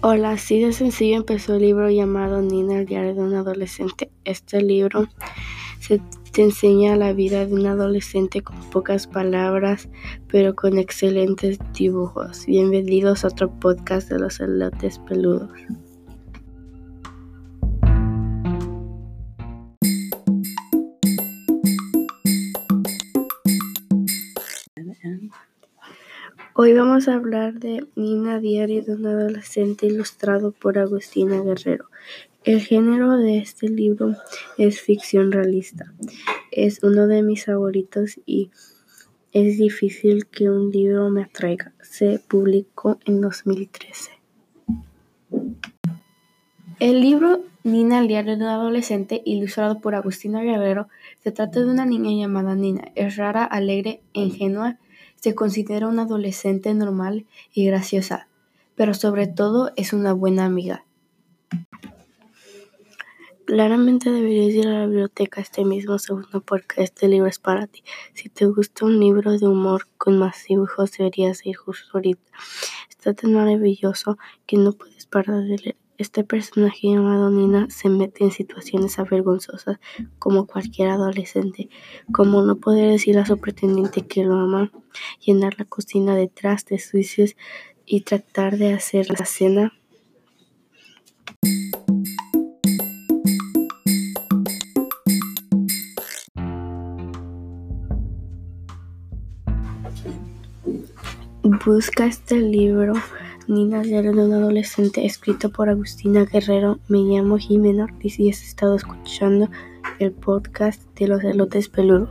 Hola, así de sencillo empezó el libro llamado Nina, el diario de un adolescente. Este libro te enseña la vida de un adolescente con pocas palabras, pero con excelentes dibujos. Bienvenidos a otro podcast de los elotes peludos. Hoy vamos a hablar de Nina Diario de un adolescente ilustrado por Agustina Guerrero. El género de este libro es ficción realista. Es uno de mis favoritos y es difícil que un libro me atraiga. Se publicó en 2013. El libro Nina, el diario de un adolescente, ilustrado por Agustina Guerrero, se trata de una niña llamada Nina. Es rara, alegre e ingenua se considera una adolescente normal y graciosa, pero sobre todo es una buena amiga. Claramente deberías ir a la biblioteca este mismo segundo porque este libro es para ti. Si te gusta un libro de humor con más dibujos, deberías ir justo ahorita. Está tan maravilloso que no puedes parar de leer. Este personaje llamado Nina se mete en situaciones avergonzosas como cualquier adolescente, como no poder decir a su pretendiente que lo ama, llenar la cocina de trastes sucios y tratar de hacer la cena. Busca este libro Nina Diario de un adolescente, escrito por Agustina Guerrero. Me llamo Jimena Ortiz y has estado escuchando el podcast de los elotes peludos.